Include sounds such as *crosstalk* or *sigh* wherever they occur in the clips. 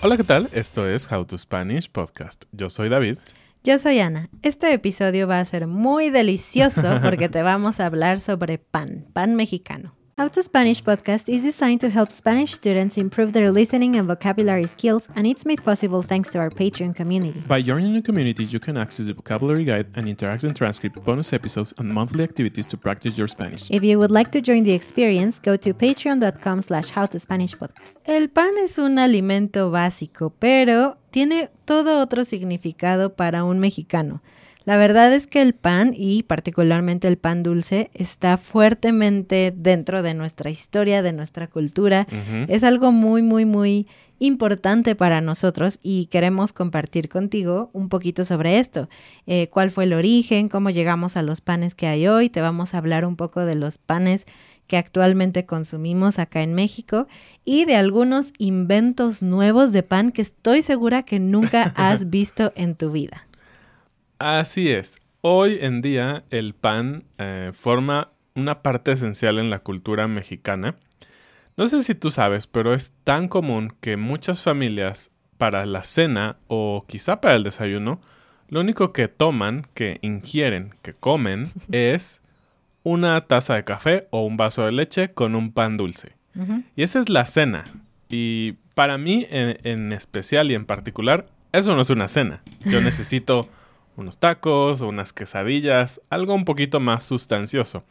Hola, ¿qué tal? Esto es How to Spanish Podcast. Yo soy David. Yo soy Ana. Este episodio va a ser muy delicioso *laughs* porque te vamos a hablar sobre pan, pan mexicano. How to Spanish podcast is designed to help Spanish students improve their listening and vocabulary skills, and it's made possible thanks to our Patreon community. By joining the community, you can access the vocabulary guide and interactive transcript, bonus episodes, and monthly activities to practice your Spanish. If you would like to join the experience, go to patreon.com slash howtospanishpodcast. El pan es un alimento básico, pero tiene todo otro significado para un mexicano. La verdad es que el pan, y particularmente el pan dulce, está fuertemente dentro de nuestra historia, de nuestra cultura. Es algo muy, muy, muy importante para nosotros y queremos compartir contigo un poquito sobre esto. Eh, ¿Cuál fue el origen? ¿Cómo llegamos a los panes que hay hoy? Te vamos a hablar un poco de los panes que actualmente consumimos acá en México y de algunos inventos nuevos de pan que estoy segura que nunca *laughs* has visto en tu vida. Así es. Hoy en día el pan eh, forma una parte esencial en la cultura mexicana. No sé si tú sabes, pero es tan común que muchas familias para la cena o quizá para el desayuno, lo único que toman, que ingieren, que comen *laughs* es una taza de café o un vaso de leche con un pan dulce. Y esa es la cena. Y para mí en especial y en particular, eso no es una cena. Yo necesito unos tacos o unas quesadillas, algo un poquito más sustancioso.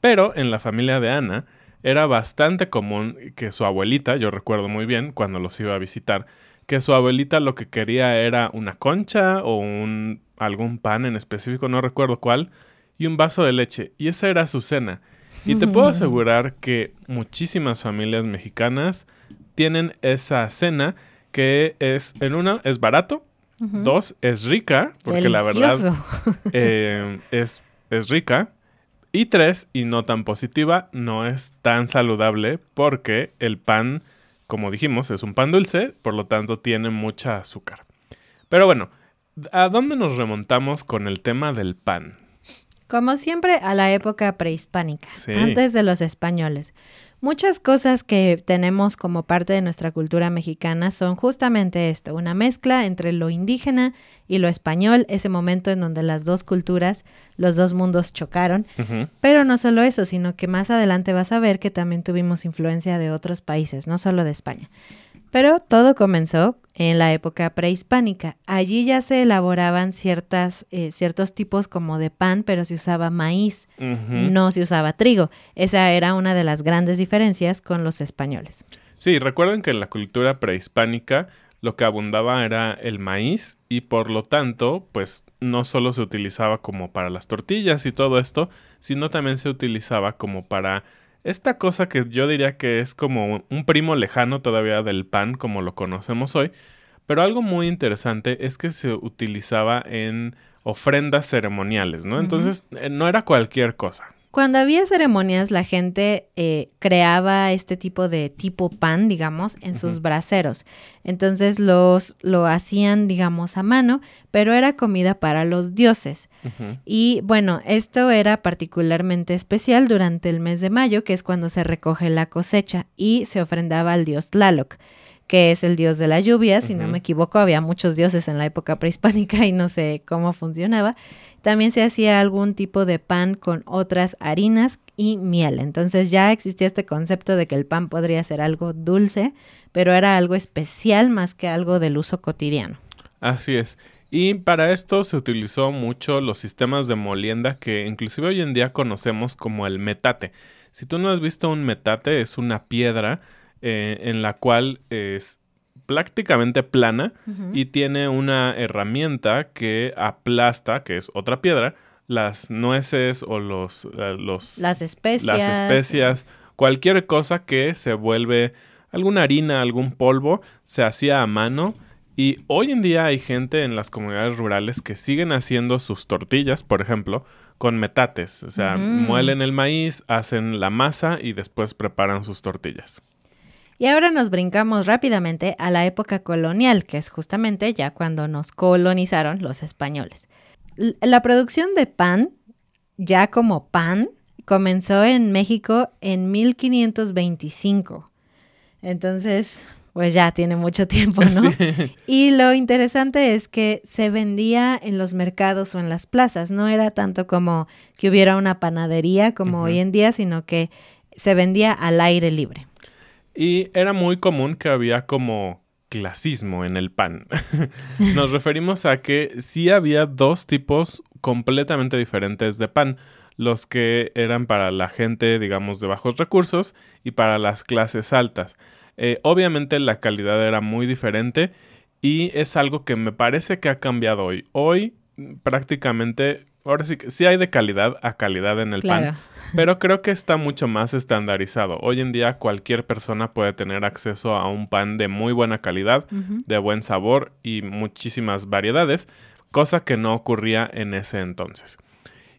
Pero en la familia de Ana era bastante común que su abuelita, yo recuerdo muy bien cuando los iba a visitar, que su abuelita lo que quería era una concha o un algún pan en específico, no recuerdo cuál, y un vaso de leche, y esa era su cena. Y te puedo asegurar que muchísimas familias mexicanas tienen esa cena que es en una es barato, Dos, es rica, porque la verdad *laughs* eh, es, es rica. Y tres, y no tan positiva, no es tan saludable porque el pan, como dijimos, es un pan dulce, por lo tanto tiene mucha azúcar. Pero bueno, ¿a dónde nos remontamos con el tema del pan? Como siempre, a la época prehispánica, antes de los españoles. Muchas cosas que tenemos como parte de nuestra cultura mexicana son justamente esto, una mezcla entre lo indígena y lo español, ese momento en donde las dos culturas, los dos mundos chocaron. Pero no solo eso, sino que más adelante vas a ver que también tuvimos influencia de otros países, no solo de España. Pero todo comenzó en la época prehispánica. Allí ya se elaboraban ciertas, eh, ciertos tipos como de pan, pero se usaba maíz, no se usaba trigo. Esa era una de las grandes diferencias con los españoles. Sí, recuerden que en la cultura prehispánica lo que abundaba era el maíz y por lo tanto, pues no solo se utilizaba como para las tortillas y todo esto, sino también se utilizaba como para esta cosa que yo diría que es como un primo lejano todavía del pan como lo conocemos hoy, pero algo muy interesante es que se utilizaba en ofrendas ceremoniales, ¿no? Entonces eh, no era cualquier cosa. Cuando había ceremonias, la gente eh, creaba este tipo de tipo pan, digamos, en sus braseros. Entonces los lo hacían, digamos, a mano, pero era comida para los dioses. Y bueno, esto era particularmente especial durante el mes de mayo, que es cuando se recoge la cosecha y se ofrendaba al dios Tlaloc que es el dios de la lluvia, si no me equivoco, había muchos dioses en la época prehispánica y no sé cómo funcionaba. También se hacía algún tipo de pan con otras harinas y miel. Entonces ya existía este concepto de que el pan podría ser algo dulce, pero era algo especial más que algo del uso cotidiano. Así es. Y para esto se utilizó mucho los sistemas de molienda que inclusive hoy en día conocemos como el metate. Si tú no has visto un metate, es una piedra eh, en la cual es prácticamente plana y tiene una herramienta que aplasta, que es otra piedra, las nueces o los, eh, los las especias, las especias, cualquier cosa que se vuelve alguna harina, algún polvo, se hacía a mano. Y hoy en día hay gente en las comunidades rurales que siguen haciendo sus tortillas, por ejemplo, con metates, o sea, muelen el maíz, hacen la masa y después preparan sus tortillas. Y ahora nos brincamos rápidamente a la época colonial, que es justamente ya cuando nos colonizaron los españoles. La producción de pan, ya como pan, comenzó en México en 1525. Entonces, pues ya tiene mucho *laughs* tiempo, ¿no? Y lo interesante es que se vendía en los mercados o en las plazas, no era tanto como que hubiera una panadería como hoy en día, sino que se vendía al aire libre. Y era muy común que había como clasismo en el pan. *laughs* Nos referimos a que sí había dos tipos completamente diferentes de pan los que eran para la gente, digamos, de bajos recursos y para las clases altas. Eh, obviamente la calidad era muy diferente y es algo que me parece que ha cambiado hoy. Hoy prácticamente, ahora sí que sí hay de calidad a calidad en el pan, pero creo que está mucho más estandarizado. Hoy en día cualquier persona puede tener acceso a un pan de muy buena calidad, de buen sabor y muchísimas variedades, cosa que no ocurría en ese entonces.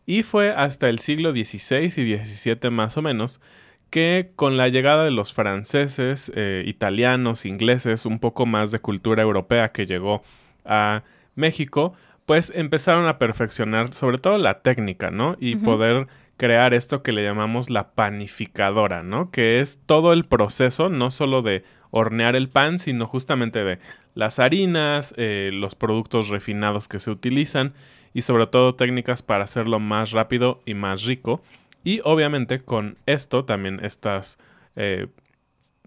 Y fue hasta el siglo XVI y XVII más o menos que con la llegada de los franceses, eh, italianos, ingleses, un poco más de cultura europea que llegó a México, pues empezaron a perfeccionar sobre todo la técnica, ¿no? Y poder crear esto que le llamamos la panificadora, ¿no? Que es todo el proceso, no solo de hornear el pan, sino justamente de las harinas, eh, los productos refinados que se utilizan y sobre todo técnicas para hacerlo más rápido y más rico. Y obviamente con esto también estas eh,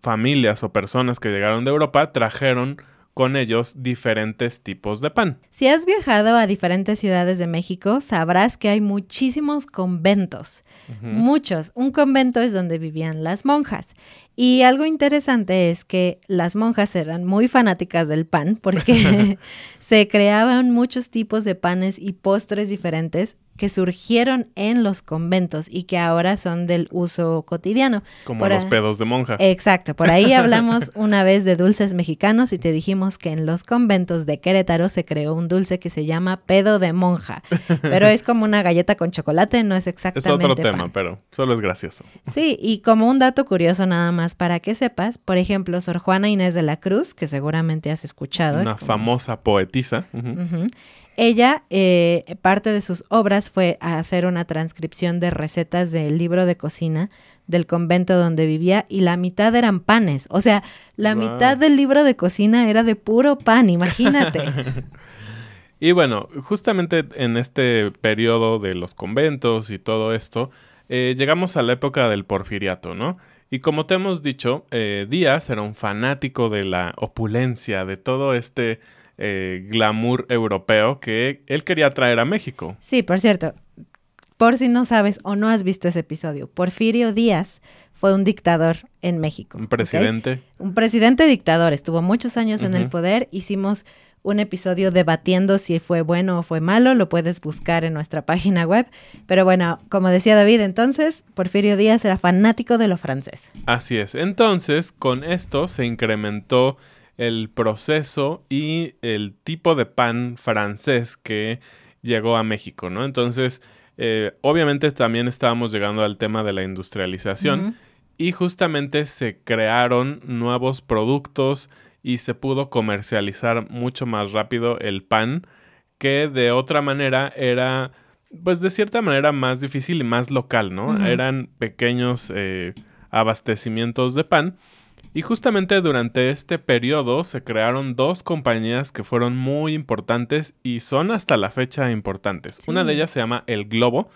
familias o personas que llegaron de Europa trajeron con ellos diferentes tipos de pan. Si has viajado a diferentes ciudades de México, sabrás que hay muchísimos conventos. Muchos. Un convento es donde vivían las monjas. Y algo interesante es que las monjas eran muy fanáticas del pan porque *laughs* *laughs* se creaban muchos tipos de panes y postres diferentes que surgieron en los conventos y que ahora son del uso cotidiano. Como los pedos de monja. Exacto, por ahí *laughs* hablamos una vez de dulces mexicanos y te dijimos que en los conventos de Querétaro se creó un dulce que se llama pedo de monja, pero es como una galleta con chocolate, no es exactamente. Es otro tema, pero solo es gracioso. Sí, y como un dato curioso nada más para que sepas, por ejemplo, Sor Juana Inés de la Cruz, que seguramente has escuchado. Una famosa poetisa. Ella, eh, parte de sus obras fue hacer una transcripción de recetas del libro de cocina del convento donde vivía y la mitad eran panes. O sea, la mitad del libro de cocina era de puro pan, imagínate. *laughs* *laughs* y bueno, justamente en este periodo de los conventos y todo esto, eh, llegamos a la época del porfiriato, ¿no? Y como te hemos dicho, eh, Díaz era un fanático de la opulencia, de todo este eh, glamour europeo que él quería traer a México. Sí, por cierto, por si no sabes o no has visto ese episodio, Porfirio Díaz fue un dictador en México. Un presidente. Un presidente dictador, estuvo muchos años en el poder, hicimos un episodio debatiendo si fue bueno o fue malo, lo puedes buscar en nuestra página web. Pero bueno, como decía David, entonces Porfirio Díaz era fanático de lo francés. Así es, entonces con esto se incrementó el proceso y el tipo de pan francés que llegó a México, ¿no? Entonces, eh, obviamente también estábamos llegando al tema de la industrialización y justamente se crearon nuevos productos y se pudo comercializar mucho más rápido el pan que de otra manera era pues de cierta manera más difícil y más local, ¿no? Eran pequeños eh, abastecimientos de pan y justamente durante este periodo se crearon dos compañías que fueron muy importantes y son hasta la fecha importantes. Una de ellas se llama El Globo,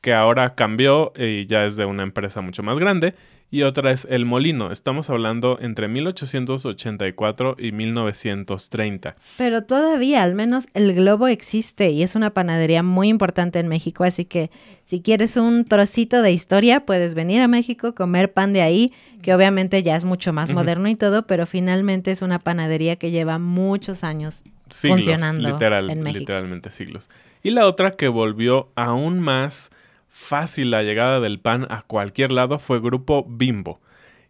que ahora cambió y ya es de una empresa mucho más grande, y otra es El Molino. Estamos hablando entre 1884 y 1930. Pero todavía, al menos el globo existe y es una panadería muy importante en México, así que si quieres un trocito de historia, puedes venir a México, comer pan de ahí, que obviamente ya es mucho más moderno y todo, pero finalmente es una panadería que lleva muchos años funcionando en México. Literalmente siglos. Y la otra que volvió aún más fácil la llegada del pan a cualquier lado fue Grupo Bimbo.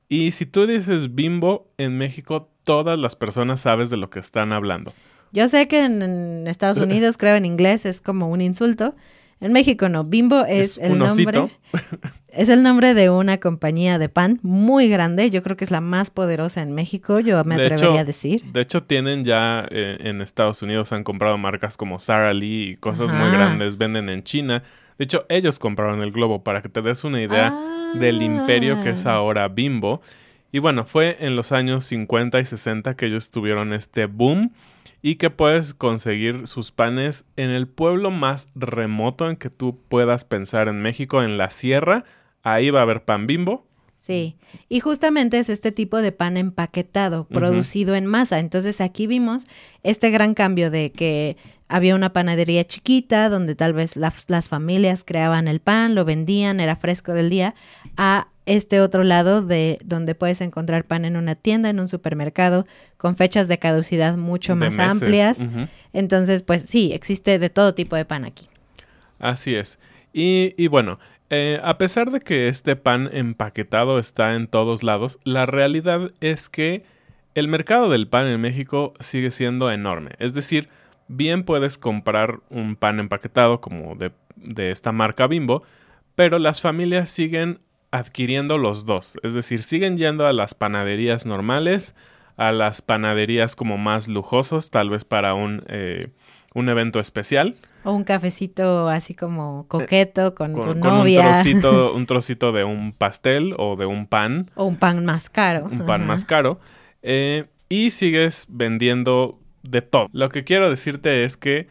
Y si tú dices Bimbo, en México todas las personas sabes de lo que están hablando. Yo sé que en, Estados *laughs* Unidos, creo en inglés, es como un insulto. En México no. Bimbo es, Es el un nombre. *laughs* Es el nombre de una compañía de pan muy grande. Yo creo que es la más poderosa en México. Yo me De atrevería hecho, a decir. De hecho, tienen ya eh, en Estados Unidos, han comprado marcas como Sara Lee y cosas muy grandes, venden en China. De hecho, ellos compraron el globo para que te des una idea Ah. del imperio que es ahora Bimbo. Y bueno, fue en los años 50 y 60 que ellos tuvieron este boom y que puedes conseguir sus panes en el pueblo más remoto en que tú puedas pensar en México, en la sierra. Ahí va a haber pan Bimbo. Sí, y justamente es este tipo de pan empaquetado, producido en masa. Entonces aquí vimos este gran cambio de que había una panadería chiquita donde tal vez las, las familias creaban el pan, lo vendían, era fresco del día, a este otro lado de donde puedes encontrar pan en una tienda, en un supermercado, con fechas de caducidad mucho más amplias. Entonces, pues sí, existe de todo tipo de pan aquí. Así es. Y, y bueno, eh, a pesar de que este pan empaquetado está en todos lados, la realidad es que el mercado del pan en México sigue siendo enorme. Es decir, bien puedes comprar un pan empaquetado como de, de esta marca Bimbo, pero las familias siguen adquiriendo los dos. Es decir, siguen yendo a las panaderías normales, a las panaderías como más lujosos, tal vez para un, eh, un evento especial. O un cafecito así como coqueto con, con, con novia. un trocito, *laughs* un trocito de un pastel o de un pan, O un pan más caro. un pan Ajá. más caro, eh, y sigues vendiendo de todo. Lo que quiero decirte es que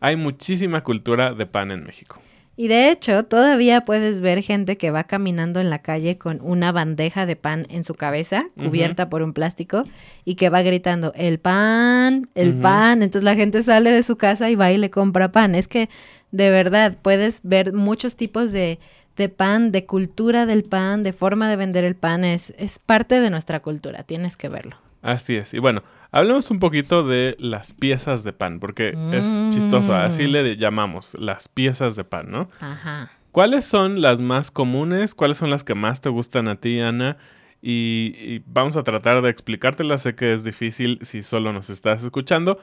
hay muchísima cultura de pan en México. Y de hecho, todavía puedes ver gente que va caminando en la calle con una bandeja de pan en su cabeza, cubierta por un plástico, y que va gritando, el pan, el pan. Entonces la gente sale de su casa y va y le compra pan. Es que, de verdad, puedes ver muchos tipos de, de pan, de cultura del pan, de forma de vender el pan. Es, es parte de nuestra cultura, tienes que verlo. Así es. Y bueno, hablemos un poquito de las piezas de pan, porque es Mm. chistoso, así le llamamos, las piezas de pan, ¿no? Ajá. ¿Cuáles son las más comunes? ¿Cuáles son las que más te gustan a ti, Ana? Y, y vamos a tratar de explicártelas. Sé que es difícil si solo nos estás escuchando.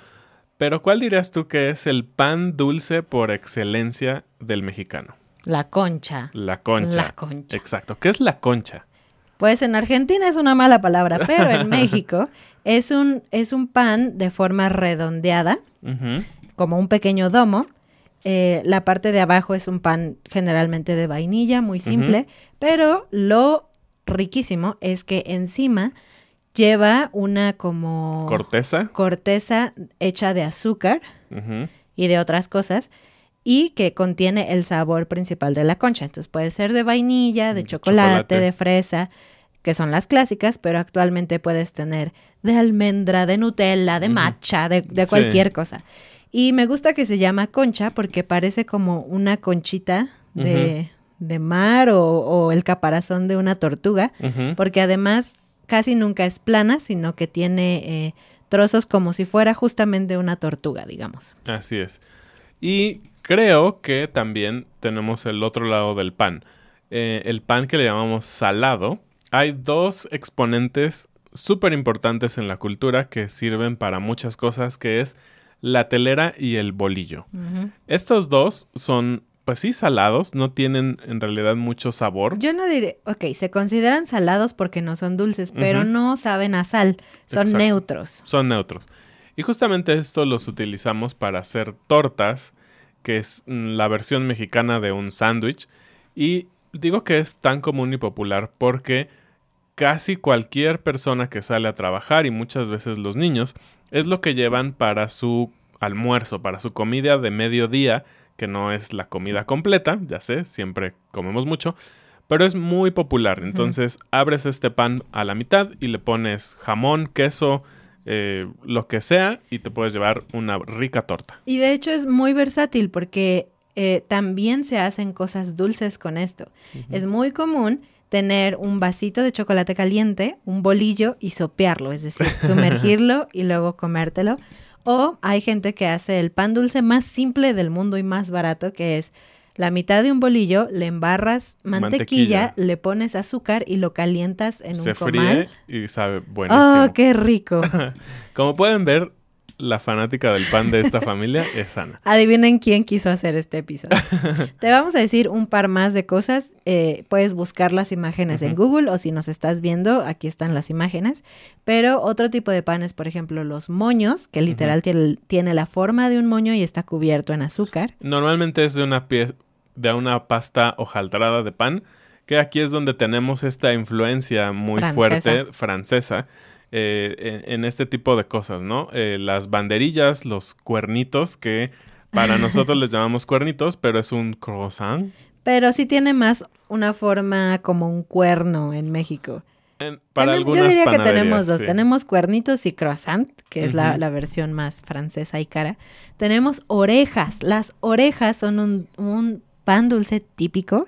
Pero ¿cuál dirías tú que es el pan dulce por excelencia del mexicano? La concha. La concha. La concha. Exacto. ¿Qué es la concha? Pues en Argentina es una mala palabra, pero en *laughs* México es un, es un pan de forma redondeada, como un pequeño domo. Eh, la parte de abajo es un pan generalmente de vainilla, muy simple, pero lo riquísimo es que encima lleva una como Corteza. corteza hecha de azúcar y de otras cosas y que contiene el sabor principal de la concha. Entonces puede ser de vainilla, de De chocolate, chocolate. de fresa, que son las clásicas, pero actualmente puedes tener de almendra, de Nutella, de Ujú. matcha, de, de Sí. cualquier cosa. Y me gusta que se llama concha porque parece como una conchita de, de mar o, o el caparazón de una tortuga, porque además casi nunca es plana, sino que tiene eh, trozos como si fuera justamente una tortuga, digamos. Así es. Y creo que también tenemos el otro lado del pan. Eh, el pan que le llamamos salado. Hay dos exponentes súper importantes en la cultura que sirven para muchas cosas, que es la telera y el bolillo. Estos dos son, pues sí, salados, no tienen en realidad mucho sabor. Yo no diré, ok, se consideran salados porque no son dulces, pero no saben a sal, son Exacto. neutros. Son neutros. Y justamente esto los utilizamos para hacer tortas, que es mm, la versión mexicana de un sándwich. Y digo que es tan común y popular porque casi cualquier persona que sale a trabajar y muchas veces los niños es lo que llevan para su almuerzo, para su comida de mediodía, que no es la comida completa, ya sé, siempre comemos mucho, pero es muy popular. Entonces abres este pan a la mitad y le pones jamón, queso, eh, lo que sea y te puedes llevar una rica torta. Y de hecho es muy versátil porque eh, también se hacen cosas dulces con esto. Es muy común tener un vasito de chocolate caliente, un bolillo y sopearlo, es decir, *laughs* sumergirlo y luego comértelo. O hay gente que hace el pan dulce más simple del mundo y más barato, que es la mitad de un bolillo, le embarras mantequilla, Mantequilla. le pones azúcar y lo calientas en Se un comal. fríe y sabe buenísimo. ¡Oh, qué rico! *laughs* Como pueden ver, la fanática del pan de esta familia es Ana. *laughs* Adivinen quién quiso hacer este episodio. *laughs* Te vamos a decir un par más de cosas. Eh, puedes buscar las imágenes en Google o si nos estás viendo, aquí están las imágenes. Pero otro tipo de panes, por ejemplo, los moños, que literal tiene, tiene, la forma de un moño y está cubierto en azúcar. Normalmente es de una, pie de una pasta hojaldrada de pan, que aquí es donde tenemos esta influencia muy fuerte francesa eh, en, este tipo de cosas, ¿no? Eh, las banderillas, los cuernitos, que para *laughs* nosotros les llamamos cuernitos, pero es un croissant. Pero sí tiene más una forma como un cuerno en México. para algunas Yo diría que tenemos dos. Tenemos cuernitos y croissant, que es la, versión más francesa y cara. Tenemos orejas. Las orejas son un, un pan dulce típico.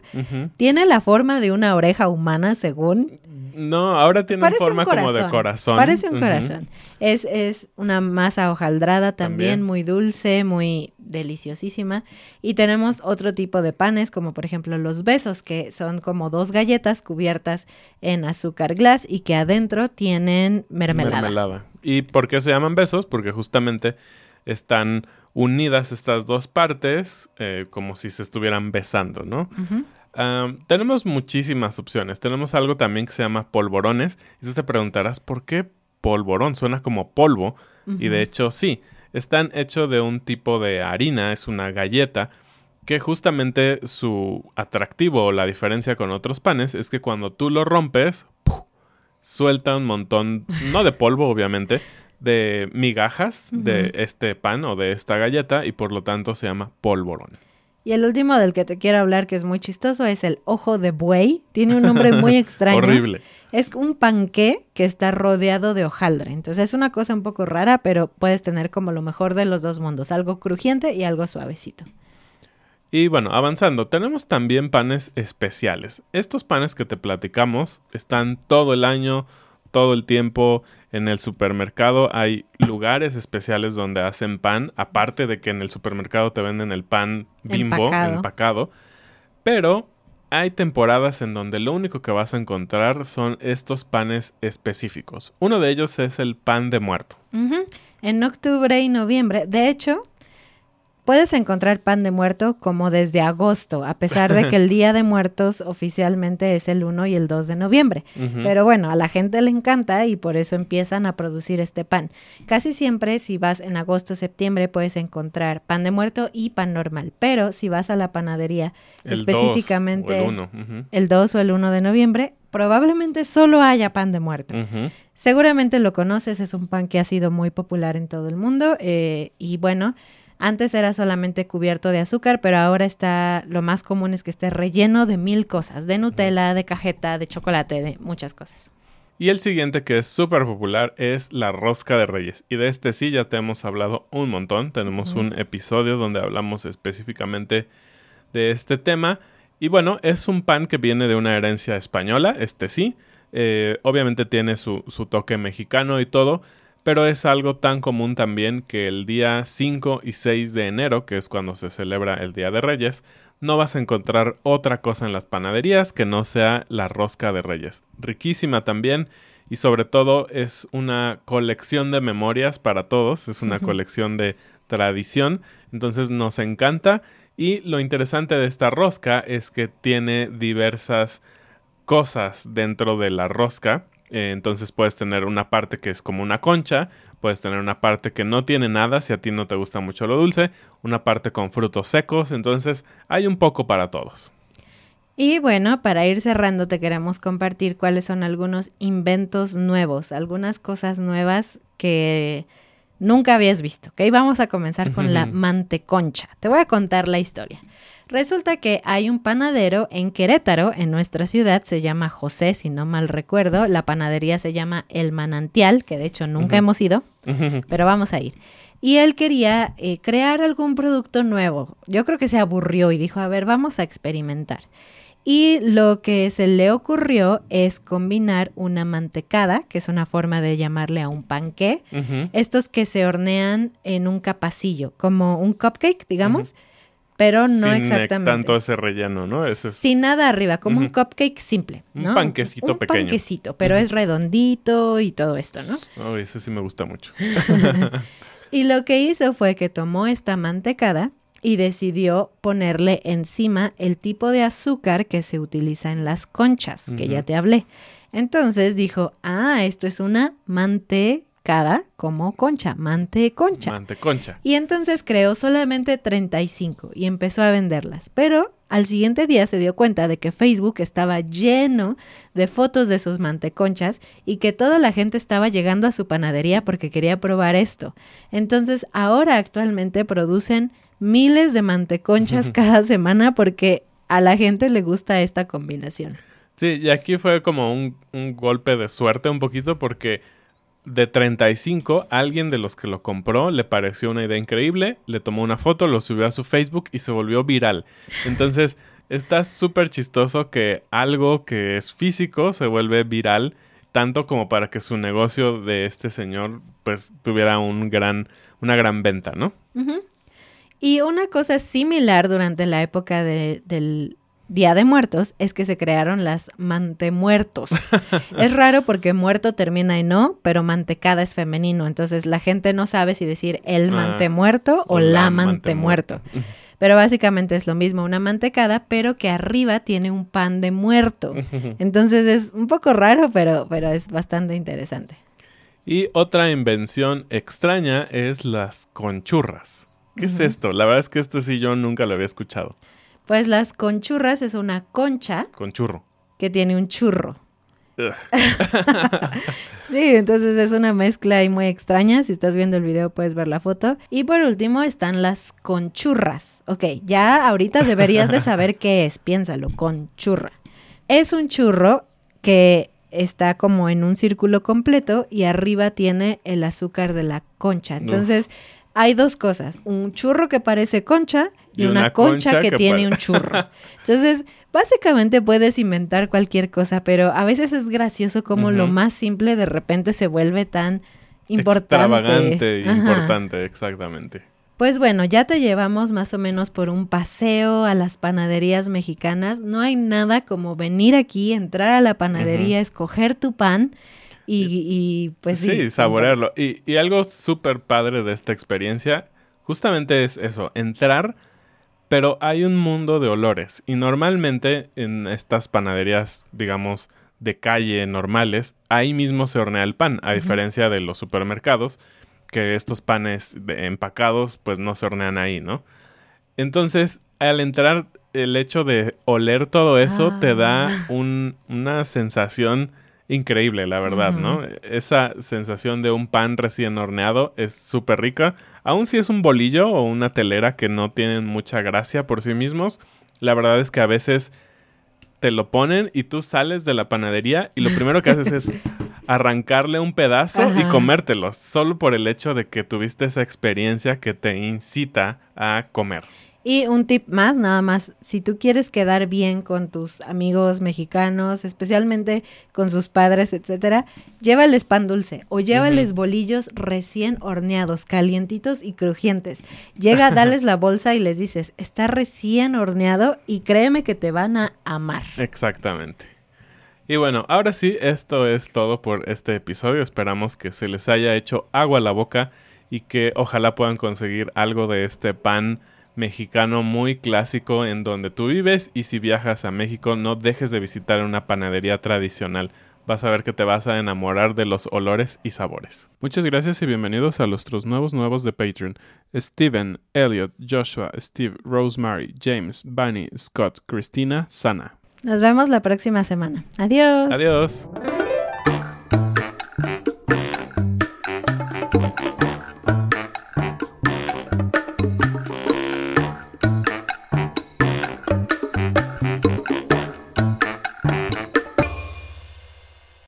Tiene la forma de una oreja humana, según. No, ahora tiene forma como de corazón. Parece un corazón. Es, es una masa hojaldrada también, muy dulce, muy deliciosísima. Y tenemos otro tipo de panes, como por ejemplo los besos, que son como dos galletas cubiertas en azúcar glass y que adentro tienen mermelada. Mermelada. ¿Y por qué se llaman besos? Porque justamente están unidas estas dos partes eh, como si se estuvieran besando, ¿no? tenemos muchísimas opciones. Tenemos algo también que se llama polvorones. Y tú te preguntarás, ¿por qué polvorón? Suena como polvo. Y de hecho, sí. Están hechos de un tipo de harina, es una galleta, que justamente su atractivo o la diferencia con otros panes es que cuando tú lo rompes, suelta un montón, no de polvo obviamente, de migajas de este pan o de esta galleta y por lo tanto se llama polvorón. Y el último del que te quiero hablar, que es muy chistoso, es el ojo de buey. Tiene un nombre muy *laughs* extraño. Horrible. Es un panqué que está rodeado de hojaldre. Entonces es una cosa un poco rara, pero puedes tener como lo mejor de los dos mundos, algo crujiente y algo suavecito. Y bueno, avanzando, tenemos también panes especiales. Estos panes que te platicamos están todo el año, todo el tiempo en el supermercado hay lugares especiales donde hacen pan, aparte de que en el supermercado te venden el pan bimbo empacado. pero hay temporadas en donde lo único que vas a encontrar son estos panes específicos. Uno de ellos es el pan de muerto. En octubre y noviembre, de hecho, Puedes encontrar pan de muerto como desde agosto, a pesar de que el *laughs* Día de Muertos oficialmente es el 1 y el 2 de noviembre. Pero bueno, a la gente le encanta y por eso empiezan a producir este pan. Casi siempre si vas en agosto o septiembre puedes encontrar pan de muerto y pan normal. Pero si vas a la panadería específicamente el, 2 o el 1 de noviembre, probablemente solo haya pan de muerto. Seguramente lo conoces, es un pan que ha sido muy popular en todo el mundo eh, y bueno, antes era solamente cubierto de azúcar, pero ahora está, lo más común es que esté relleno de mil cosas, de Nutella, de cajeta, de chocolate, de muchas cosas. Y el siguiente que es súper popular es la rosca de reyes. Y de este sí ya te hemos hablado un montón. Tenemos un episodio donde hablamos específicamente de este tema. Y bueno, es un pan que viene de una herencia española, este sí. Eh, obviamente tiene su, su toque mexicano y todo, pero es algo tan común también que el día 5 y 6 de enero, que es cuando se celebra el Día de Reyes, no vas a encontrar otra cosa en las panaderías que no sea la rosca de Reyes. Riquísima también y sobre todo es una colección de memorias para todos, es una colección de tradición, entonces nos encanta y lo interesante de esta rosca es que tiene diversas cosas dentro de la rosca eh, entonces puedes tener una parte que es como una concha, puedes tener una parte que no tiene nada si a ti no te gusta mucho lo dulce, una parte con frutos secos, entonces hay un poco para todos. Y bueno, para ir cerrando te queremos compartir cuáles son algunos inventos nuevos, algunas cosas nuevas que nunca habías visto. ¿ok? Vamos a comenzar con la *laughs* manteconcha. Te voy a contar la historia. Resulta que hay un panadero en Querétaro, en nuestra ciudad, se llama José, si no mal recuerdo. La panadería se llama El Manantial, que de hecho nunca hemos ido, pero vamos a ir. Y él quería eh, crear algún producto nuevo. Yo creo que se aburrió y dijo, a ver, vamos a experimentar. Y lo que se le ocurrió es combinar una mantecada, que es una forma de llamarle a un panqué, estos que se hornean en un capacillo, como un cupcake, digamos pero no Sin exactamente. tanto ese relleno, ¿no? Sin nada arriba, como un cupcake simple, ¿no? Un panquecito pequeño. Un panquecito, pero es redondito y todo esto, ¿no? Oh, ese sí me gusta mucho. *laughs* Y lo que hizo fue que tomó esta mantecada y decidió ponerle encima el tipo de azúcar que se utiliza en las conchas, que ya te hablé. Entonces dijo, ah, esto es una mantecada como concha, manteconcha. Manteconcha. Y entonces creó solamente 35 y empezó a venderlas. Pero al siguiente día se dio cuenta de que Facebook estaba lleno de fotos de sus manteconchas y que toda la gente estaba llegando a su panadería porque quería probar esto. Entonces ahora actualmente producen miles de manteconchas *laughs* cada semana porque a la gente le gusta esta combinación. Sí, y aquí fue como un, un golpe de suerte un poquito porque de 35, alguien de los que lo compró le pareció una idea increíble, le tomó una foto, lo subió a su Facebook y se volvió viral. Entonces, *laughs* está súper chistoso que algo que es físico se vuelve viral, tanto como para que su negocio de este señor pues tuviera un gran, una gran venta, ¿no? Y una cosa similar durante la época de- del Día de Muertos es que se crearon las mantemuertos. *laughs* es raro porque muerto termina en no, pero mantecada es femenino. Entonces la gente no sabe si decir el Ah, mantemuerto o, la mantemuerto. Pero básicamente es lo mismo, una mantecada, pero que arriba tiene un pan de muerto. *laughs* Entonces es un poco raro, pero, pero es bastante interesante. Y otra invención extraña es las conchurras. ¿Qué es esto? La verdad es que esto sí yo nunca lo había escuchado. Pues las conchurras es una concha Conchurro. que tiene un churro. *laughs* Sí, entonces es una mezcla ahí muy extraña. Si estás viendo el video puedes ver la foto. Y por último están las conchurras. Ok, ya ahorita deberías de saber qué es. Piénsalo, conchurra. Es un churro que está como en un círculo completo y arriba tiene el azúcar de la concha. Entonces hay dos cosas. Un churro que parece concha y, Y una, una concha, concha que, que tiene un churro. Entonces, básicamente puedes inventar cualquier cosa, pero a veces es gracioso como lo más simple de repente se vuelve tan importante. Extravagante y Ajá. importante, exactamente. Pues bueno, ya te llevamos más o menos por un paseo a las panaderías mexicanas. No hay nada como venir aquí, entrar a la panadería, escoger tu pan y, y, pues sí. sí, saborearlo. Y, y algo súper padre de esta experiencia, justamente es eso, entrar, pero hay un mundo de olores. Y normalmente en estas panaderías, digamos, de calle normales, ahí mismo se hornea el pan, a diferencia de los supermercados, que estos panes de- empacados, pues no se hornean ahí, ¿no? Entonces, al entrar, el hecho de oler todo eso te da Ah. un- una sensación increíble, la verdad, ¿no? Esa sensación de un pan recién horneado es súper rica. Aun si es un bolillo o una telera que no tienen mucha gracia por sí mismos, la verdad es que a veces te lo ponen y tú sales de la panadería y lo primero que haces es *laughs* arrancarle un pedazo y comértelo, solo por el hecho de que tuviste esa experiencia que te incita a comer. Y un tip más, nada más, si tú quieres quedar bien con tus amigos mexicanos, especialmente con sus padres, etcétera, llévales pan dulce o llévales bolillos recién horneados, calientitos y crujientes. Llega, dales la bolsa y les dices, está recién horneado y créeme que te van a amar. Exactamente. Y bueno, ahora sí, esto es todo por este episodio. Esperamos que se les haya hecho agua a la boca y que ojalá puedan conseguir algo de este pan mexicano muy clásico en donde tú vives y si viajas a México no dejes de visitar una panadería tradicional. Vas a ver que te vas a enamorar de los olores y sabores. Muchas gracias y bienvenidos a nuestros nuevos nuevos de Patreon. Steven, Elliot, Joshua, Steve, Rosemary, James, Bunny, Scott, Christina, Sana. Nos vemos la próxima semana. Adiós. Adiós.